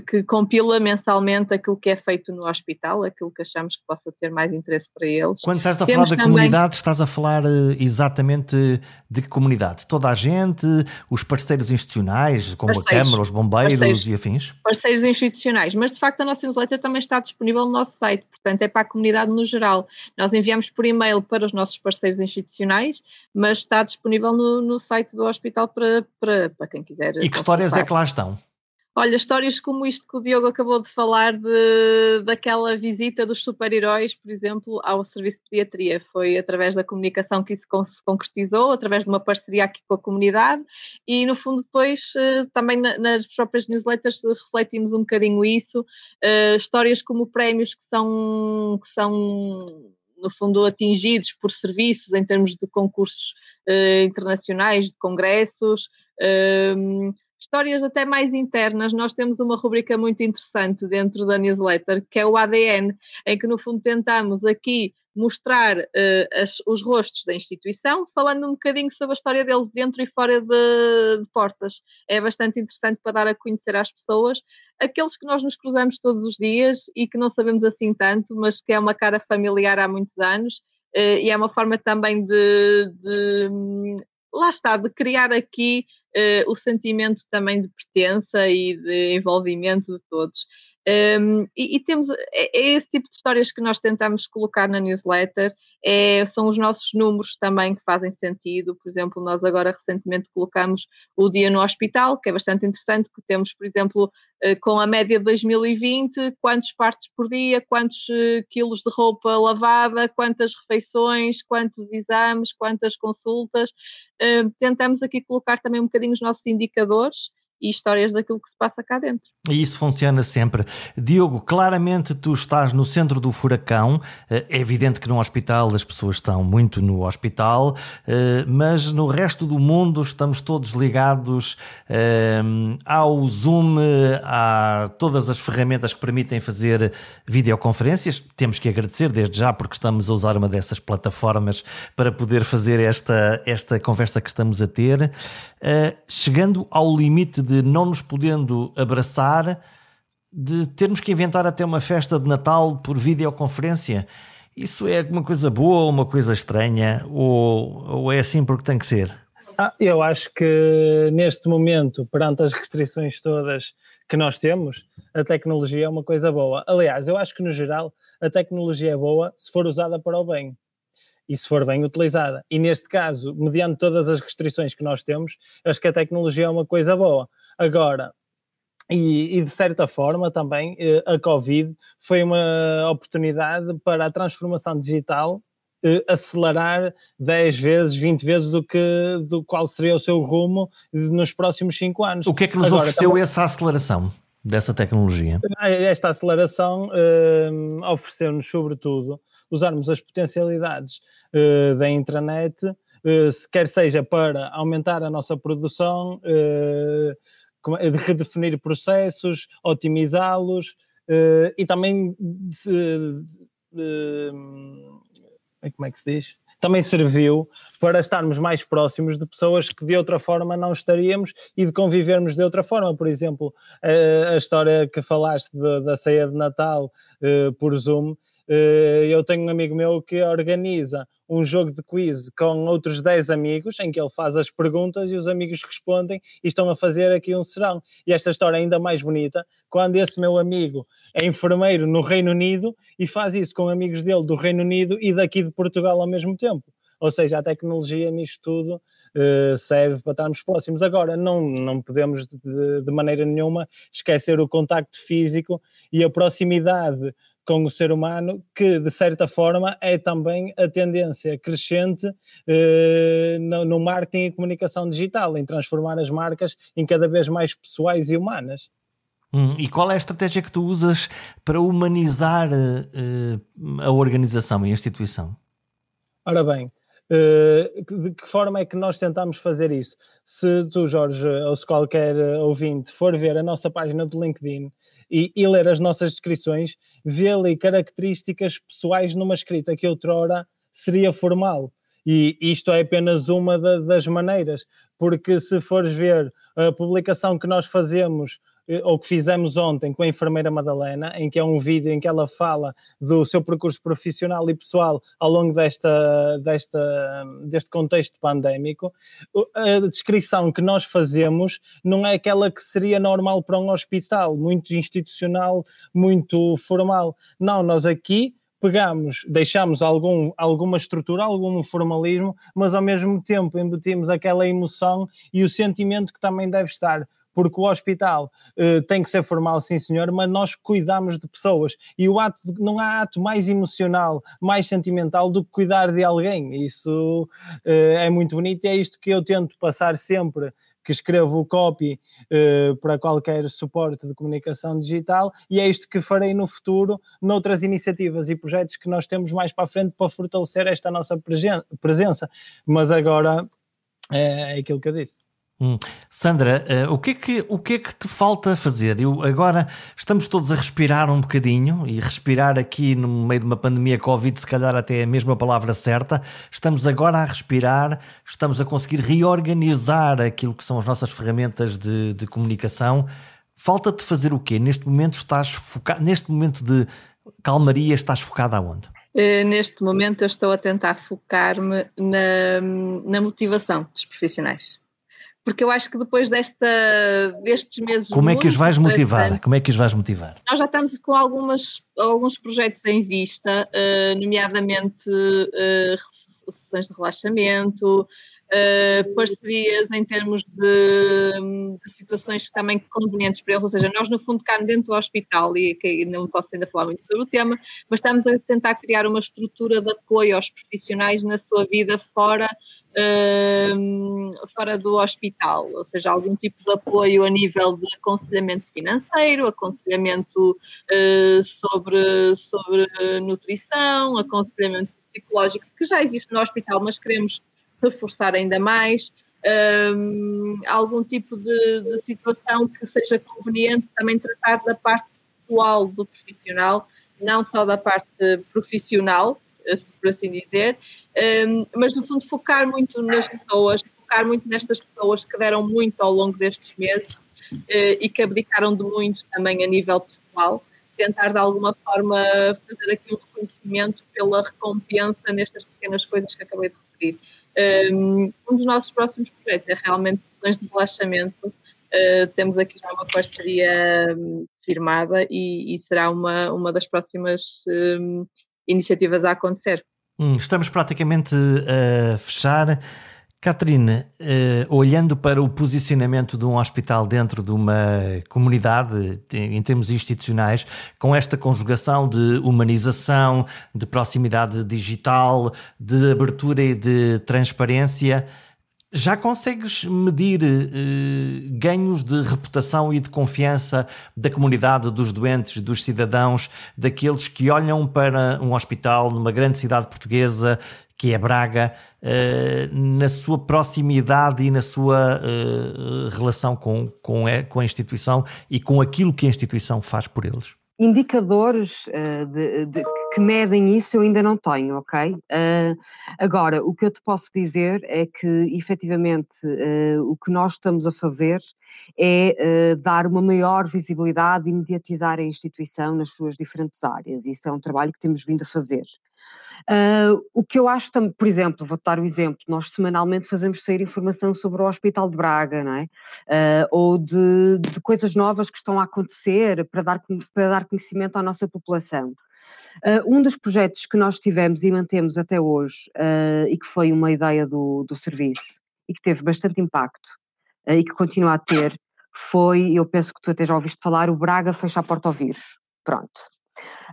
que compila mensalmente aquilo que é feito no hospital, aquilo que achamos que possa ter mais interesse para eles. Quando estás a Temos falar da também... comunidade, estás a falar eh, exatamente de que comunidade? Toda a gente, os parceiros institucionais, como parceiros, a Câmara, os bombeiros parceiros, e afins? Parceiros institucionais, mas de facto a nossa newsletter também está disponível no nosso site, portanto é para a comunidade no geral. Nós enviamos por e-mail para os nossos parceiros institucionais, mas está disponível no, no site do hospital para, para, para quem quiser. E que histórias é que lá estão? Olha, histórias como isto que o Diogo acabou de falar, de, daquela visita dos super-heróis, por exemplo, ao Serviço de Pediatria. Foi através da comunicação que isso se concretizou, através de uma parceria aqui com a comunidade, e no fundo, depois, eh, também nas próprias newsletters, refletimos um bocadinho isso. Uh, histórias como prémios que são. Que são no fundo, atingidos por serviços em termos de concursos uh, internacionais, de congressos, uh, histórias até mais internas, nós temos uma rubrica muito interessante dentro da newsletter, que é o ADN, em que no fundo tentamos aqui mostrar uh, as, os rostos da instituição, falando um bocadinho sobre a história deles dentro e fora de, de, portas. É bastante interessante para dar a conhecer às pessoas aqueles que nós nos cruzamos todos os dias e que não sabemos assim tanto, mas que é uma cara familiar há muitos anos. Uh, e é uma forma também de, de lá está, de criar aqui uh, o sentimento também de pertença e de envolvimento de todos. Um, e, e, temos é, é, esse tipo de histórias que nós tentamos colocar na newsletter, é, são os nossos números também que fazem sentido. Por exemplo, nós agora recentemente colocamos o dia no hospital, que é bastante interessante, que temos, por exemplo, eh, com a média de 2020, quantos partos por dia, quantos eh, quilos de roupa lavada, quantas refeições, quantos exames, quantas consultas. Uh, tentamos aqui colocar também um bocadinho os nossos indicadores e histórias daquilo que se passa cá dentro. E isso funciona sempre. Diogo, claramente tu estás no centro do furacão. Eh, é evidente que no hospital as pessoas estão muito no hospital, eh, mas no resto do mundo estamos todos ligados eh, ao Zoom, a todas as ferramentas que permitem fazer videoconferências. Temos que agradecer desde já porque estamos a usar uma dessas plataformas para poder fazer esta, esta conversa que estamos a ter. Chegando ao limite de não nos podendo abraçar de termos que inventar até uma festa de Natal por videoconferência. Isso é uma coisa boa ou uma coisa estranha? Ou, ou é assim porque tem que ser? Ah, eu acho que neste momento, perante as restrições todas que nós temos, a tecnologia é uma coisa boa. Aliás, eu acho que no geral a tecnologia é boa se for usada para o bem e se for bem utilizada. E neste caso, mediante todas as restrições que nós temos, acho que a tecnologia é uma coisa boa. Agora, e, e, de certa forma também eh, a Covid foi uma oportunidade para a transformação digital eh, acelerar 10 vezes, 20 vezes do que do qual seria o seu rumo nos próximos 5 anos. O que é que nos Agora, ofereceu também, essa aceleração dessa tecnologia? Esta aceleração eh, ofereceu-nos, sobretudo, usarmos as potencialidades eh, da intranet, eh, quer seja para aumentar a nossa produção de redefinir processos, otimizá-los uh, e também uh, como é que se diz? Também serviu para estarmos mais próximos de pessoas que de outra forma não estaríamos e de convivermos de outra forma. Por exemplo, a, história que falaste da ceia de Natal uh, por Zoom, eu tenho um amigo meu que organiza um jogo de quiz com outros 10 amigos, em que ele faz as perguntas e os amigos respondem e estão a fazer aqui um serão. E esta história é ainda mais bonita quando esse meu amigo é enfermeiro no Reino Unido e faz isso com amigos dele do Reino Unido e daqui de Portugal ao mesmo tempo. Ou seja, a tecnologia nisto tudo uh, serve para estarmos próximos. Agora, não, não podemos de, de maneira nenhuma esquecer o contacto físico e a proximidade com o ser humano, que de certa forma é também a tendência crescente eh, no, no, marketing e comunicação digital, em transformar as marcas em cada vez mais pessoais e humanas. Hum, e qual é a estratégia que tu usas para humanizar eh, a organização e a instituição? Ora bem, Uh, de que forma é que nós tentamos fazer isso? Se tu, Jorge, ou se qualquer ouvinte for ver a nossa página do LinkedIn e, e ler as nossas descrições, vê ali características pessoais numa escrita que outrora seria formal. E isto é apenas uma das maneiras, porque se fores ver a publicação que nós fazemos ou que fizemos ontem com a enfermeira Madalena, em que é um vídeo em que ela fala do seu percurso profissional e pessoal ao longo desta, desta, deste contexto pandémico, a descrição que nós fazemos não é aquela que seria normal para um hospital, muito institucional, muito formal. Não, nós aqui pegamos, deixamos algum, alguma estrutura, algum formalismo, mas ao mesmo tempo embutimos aquela emoção e o sentimento que também deve estar porque o hospital uh, tem que ser formal, sim senhor, mas nós cuidamos de pessoas e o ato de, não há ato mais emocional, mais sentimental do que cuidar de alguém. Isso uh, é muito bonito e é isto que eu tento passar sempre que escrevo o copy uh, para qualquer suporte de comunicação digital e é isto que farei no futuro noutras iniciativas e projetos que nós temos mais para a frente para fortalecer esta nossa presença. Mas agora é, é aquilo que eu disse. Hum. Sandra, uh, o, que é que, o que é que te falta fazer? Eu, agora estamos todos a respirar um bocadinho e respirar aqui no meio de uma pandemia Covid, se calhar até é a mesma palavra certa. Estamos agora a respirar, estamos a conseguir reorganizar aquilo que são as nossas ferramentas de, de comunicação. Falta-te fazer o quê? Neste momento estás focado, neste momento de calmaria, estás focada aonde? Uh, neste momento eu estou a tentar focar-me na, na motivação dos profissionais porque eu acho que depois desta, destes meses. Como é que os vais motivar? Como é que os vais motivar? Nós já estamos com algumas, alguns projetos em vista, uh, nomeadamente uh, sessões de relaxamento, uh, parcerias em termos de, de, situações também convenientes para eles, ou seja, nós no fundo cá dentro do hospital, e que não posso ainda falar muito sobre o tema, mas estamos a tentar criar uma estrutura de apoio aos profissionais na sua vida fora fora do hospital, ou seja, algum tipo de apoio a nível de aconselhamento financeiro, aconselhamento uh, sobre, sobre nutrição, aconselhamento psicológico, que já existe no hospital, mas queremos reforçar ainda mais. Um, algum tipo de, de, situação que seja conveniente também tratar da parte pessoal do profissional, não só da parte profissional, por assim dizer, um, mas no fundo focar muito nas pessoas, focar muito nestas pessoas que deram muito ao longo destes meses uh, e que abdicaram de muito também a nível pessoal, tentar de alguma forma fazer aqui um reconhecimento pela recompensa nestas pequenas coisas que acabei de referir. Um, um dos nossos próximos projetos é realmente sessões de relaxamento. Uh, temos aqui já uma parceria um, firmada e, e, será uma, uma das próximas um, iniciativas a acontecer. Hum, estamos praticamente a fechar. Catarina, uh, olhando para o posicionamento de um hospital dentro de uma comunidade, em termos institucionais, com esta conjugação de humanização, de proximidade digital, de abertura e de transparência, já consegues medir eh, ganhos de reputação e de confiança da comunidade, dos doentes, dos cidadãos, daqueles que olham para um hospital numa grande cidade portuguesa, que é Braga, eh, na sua proximidade e na sua eh, relação com, com, a, com a instituição e com aquilo que a instituição faz por eles? Indicadores uh, de, de, que medem isso eu ainda não tenho, ok? Uh, agora, o que eu te posso dizer é que, efetivamente, uh, o que nós estamos a fazer é dar uma maior visibilidade e mediatizar a instituição nas suas diferentes áreas. Isso é um trabalho que temos vindo a fazer. Uh, o que eu acho, também, por exemplo, vou dar o um exemplo, nós semanalmente fazemos sair informação sobre o Hospital de Braga, não é? Uh, ou de, de, coisas novas que estão a acontecer para dar, para dar conhecimento à nossa população. Uh, um dos projetos que nós tivemos e mantemos até hoje, e que foi uma ideia do, do serviço, e que teve bastante impacto, e que continua a ter, foi, eu penso que tu até já ouviste falar, o Braga fecha a porta ao vírus. Pronto.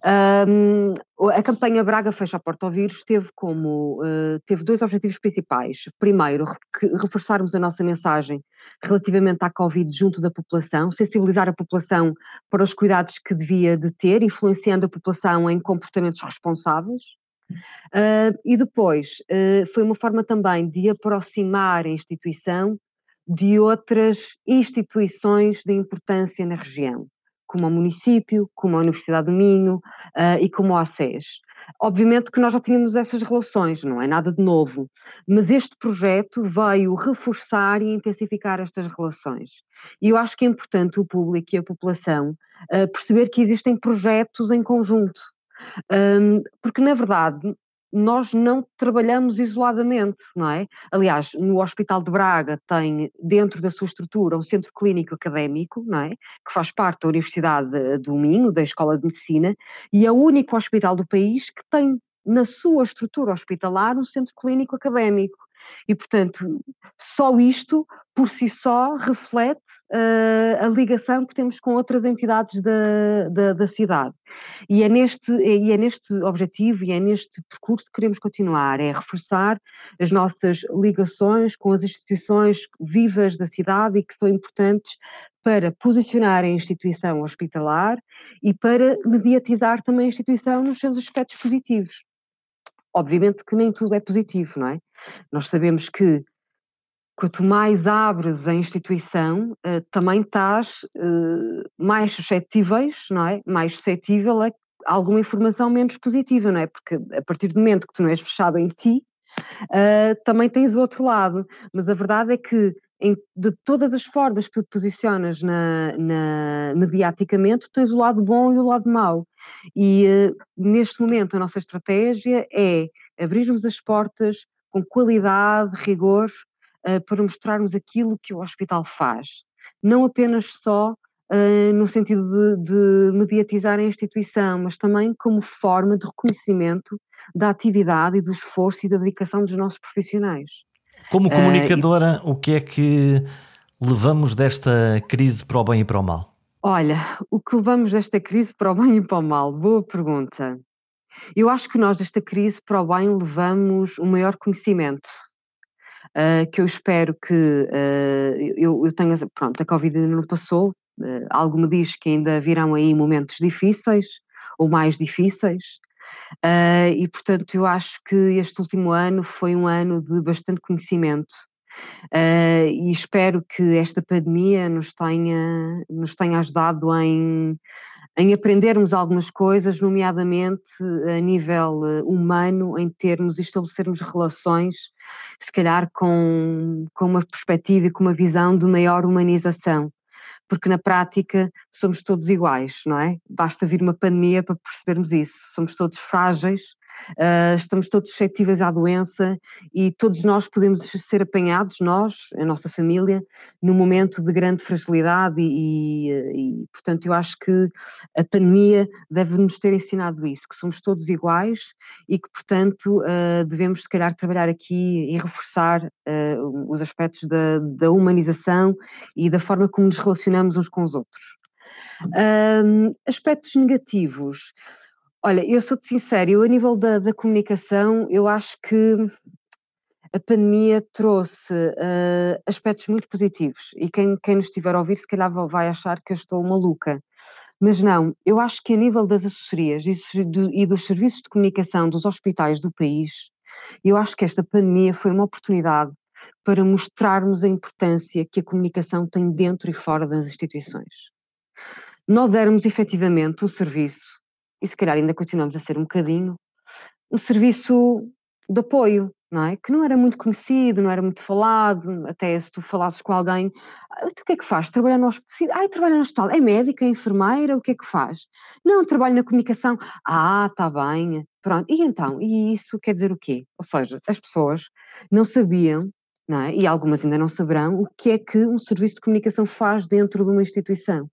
Um, a campanha Braga Fecha a Porta ao Vírus teve como uh, teve dois objetivos principais. Primeiro, re reforçarmos a nossa mensagem relativamente à Covid junto da população, sensibilizar a população para os cuidados que devia de ter, influenciando a população em comportamentos responsáveis. Uh, e depois, uh, foi uma forma também de aproximar a instituição de outras instituições de importância na região como o município, como a Universidade do Minho uh, e como a SES. Obviamente que nós já tínhamos essas relações, não é nada de novo, mas este projeto veio reforçar e intensificar estas relações. E eu acho que é importante o público e a população uh, perceber que existem projetos em conjunto. Um, porque, na verdade, nós não trabalhamos isoladamente, não é? Aliás, no Hospital de Braga tem dentro da sua estrutura um centro clínico académico, não é? Que faz parte da Universidade do Minho, da Escola de Medicina, e é o único hospital do país que tem na sua estrutura hospitalar um centro clínico académico. E, portanto, só isto, por si só, reflete uh, a ligação que temos com outras entidades da, da, da, cidade. E é, neste, e é neste objetivo e é neste percurso que queremos continuar, é reforçar as nossas ligações com as instituições vivas da cidade e que são importantes para posicionar a instituição hospitalar e para mediatizar também a instituição nos seus aspectos positivos. Obviamente que nem tudo é positivo, não é? Nós sabemos que quanto mais abres a instituição, uh, também estás uh, mais suscetíveis, não é? Mais suscetível a alguma informação menos positiva, não é? Porque a partir do momento que tu não és fechado em ti, uh, também tens o outro lado. Mas a verdade é que em, de todas as formas que tu te posicionas na, na, mediaticamente, tens o lado bom e o lado mau. E neste momento a nossa estratégia é abrirmos as portas com qualidade, rigor, uh, para mostrarmos aquilo que o hospital faz. Não apenas só uh, no sentido de, de, mediatizar a instituição, mas também como forma de reconhecimento da atividade e do esforço e da dedicação dos nossos profissionais. Como eh, comunicadora, uh, e... o que é que levamos desta crise para o bem e para o mal? Olha, o que levamos desta crise para o bem e para o mal? Boa pergunta. Eu acho que nós, desta crise, para o bem, levamos o maior conhecimento. uh, que eu espero que uh, eu, eu tenha. Pronto, a Covid ainda não passou, uh, algo me diz que ainda virão aí momentos difíceis ou mais difíceis. e portanto, eu acho que este último ano foi um ano de bastante conhecimento e espero que esta pandemia nos tenha, nos tenha ajudado em em aprendermos algumas coisas, nomeadamente a nível eh, humano, em termos e estabelecermos relações, se calhar com, com uma perspectiva e com uma visão de maior humanização. Porque na prática somos todos iguais, não é? Basta vir uma pandemia para percebermos isso. Somos todos frágeis, uh, estamos todos suscetíveis à doença e todos nós podemos ser apanhados, nós, a nossa família, num momento de grande fragilidade e, e, e portanto, eu acho que a pandemia deve-nos ter ensinado isso, que somos todos iguais e que, portanto, uh, devemos, se calhar, trabalhar aqui e reforçar uh, os aspectos da, da humanização e da forma como nos relacionamos uns com os outros. Aspectos negativos. Olha, eu sou-te sincera, eu a nível da, da, comunicação, eu acho que a pandemia trouxe uh, aspectos muito positivos e quem, quem nos estiver a ouvir se calhar vai achar que eu estou maluca. Mas não, eu acho que a nível das assessorias e, e dos serviços de comunicação dos hospitais do país, eu acho que esta pandemia foi uma oportunidade para mostrarmos a importância que a comunicação tem dentro e fora das instituições. Nós éramos efetivamente um serviço e se calhar ainda continuamos a ser um bocadinho, um serviço de apoio, não é? Que não era muito conhecido, não era muito falado, até se tu falasses com alguém, ah, o que é que faz? Trabalha no hospital? Trabalha no hospital. É médica, é enfermeira, o que é que faz? Não, trabalho na comunicação. Ah, está bem. Pronto. E então? E isso quer dizer o quê? Ou seja, as pessoas não sabiam, é? e algumas ainda não saberão, o que é que um serviço de comunicação faz dentro de uma instituição.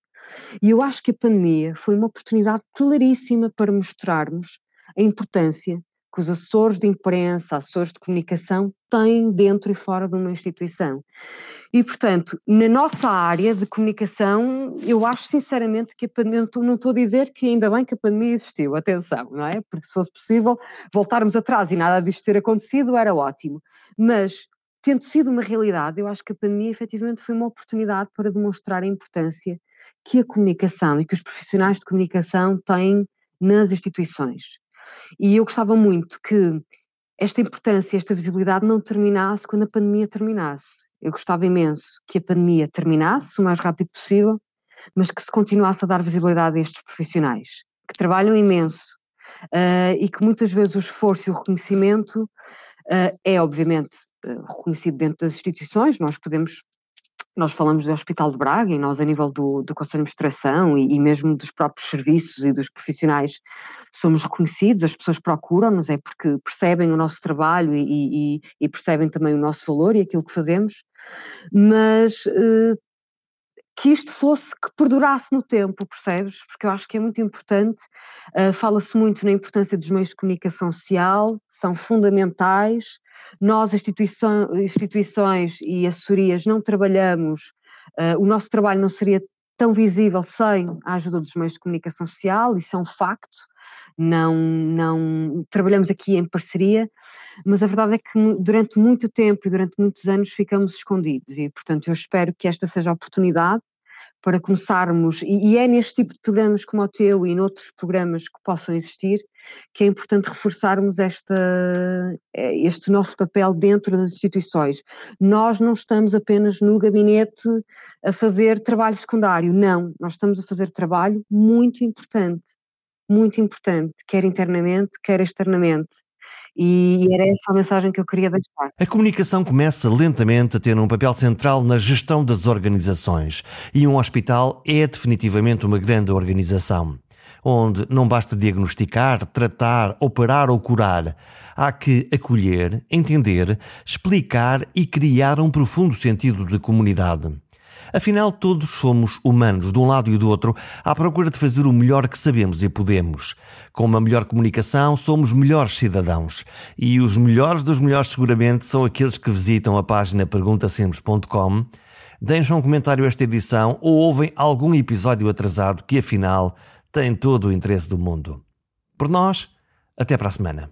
E eu acho que a pandemia foi uma oportunidade claríssima para mostrarmos a importância que os assessores de imprensa, assessores de comunicação têm dentro e fora de uma instituição. E, portanto, na nossa área de comunicação, eu acho sinceramente que a pandemia, não estou a dizer que ainda bem que a pandemia existiu, atenção, não é? Porque se fosse possível voltarmos atrás e nada disto ter acontecido, era ótimo. Mas tendo sido uma realidade, eu acho que a pandemia efetivamente foi uma oportunidade para demonstrar a importância que a comunicação e que os profissionais de comunicação têm nas instituições. E eu gostava muito que esta importância, esta visibilidade não terminasse quando a pandemia terminasse. Eu gostava imenso que a pandemia terminasse o mais rápido possível, mas que se continuasse a dar visibilidade a estes profissionais, que trabalham imenso uh, e que muitas vezes o esforço e o reconhecimento uh, é, obviamente, uh, reconhecido dentro das instituições, nós podemos nós falamos do Hospital de Braga e nós, a nível do, do Conselho de Administração e, e, mesmo dos próprios serviços e dos profissionais, somos reconhecidos, as pessoas procuram-nos, é porque percebem o nosso trabalho e, e, e, percebem também o nosso valor e aquilo que fazemos, mas eh, que isto fosse, que perdurasse no tempo, percebes? Porque eu acho que é muito importante, uh, fala-se muito na importância dos meios de comunicação social, são fundamentais, nós, instituições e assessorias, não trabalhamos, uh, o nosso trabalho não seria tão visível sem a ajuda dos meios de comunicação social, isso é um facto, não, não trabalhamos aqui em parceria, mas a verdade é que durante muito tempo e durante muitos anos ficamos escondidos e, portanto, eu espero que esta seja a oportunidade para começarmos, e, e é neste tipo de programas como o teu e noutros programas que possam existir, que é importante reforçarmos esta, eh, este nosso papel dentro das instituições. Nós não estamos apenas no gabinete a fazer trabalho secundário, não, nós estamos a fazer trabalho muito importante, muito importante, quer internamente, quer externamente. E era essa a mensagem que eu queria deixar. A comunicação começa lentamente a ter um papel central na gestão das organizações e um hospital é definitivamente uma grande organização onde não basta diagnosticar, tratar, operar ou curar. Há que acolher, entender, explicar e criar um profundo sentido de comunidade. Afinal, todos somos humanos, de um lado e do outro, à procura de fazer o melhor que sabemos e podemos. Com uma melhor comunicação, somos melhores cidadãos. E os melhores dos melhores, seguramente, são aqueles que visitam a página perguntasemples.com, deixam um comentário a esta edição ou ouvem algum episódio atrasado que, afinal, tem todo o interesse do mundo. Por nós, até para a semana.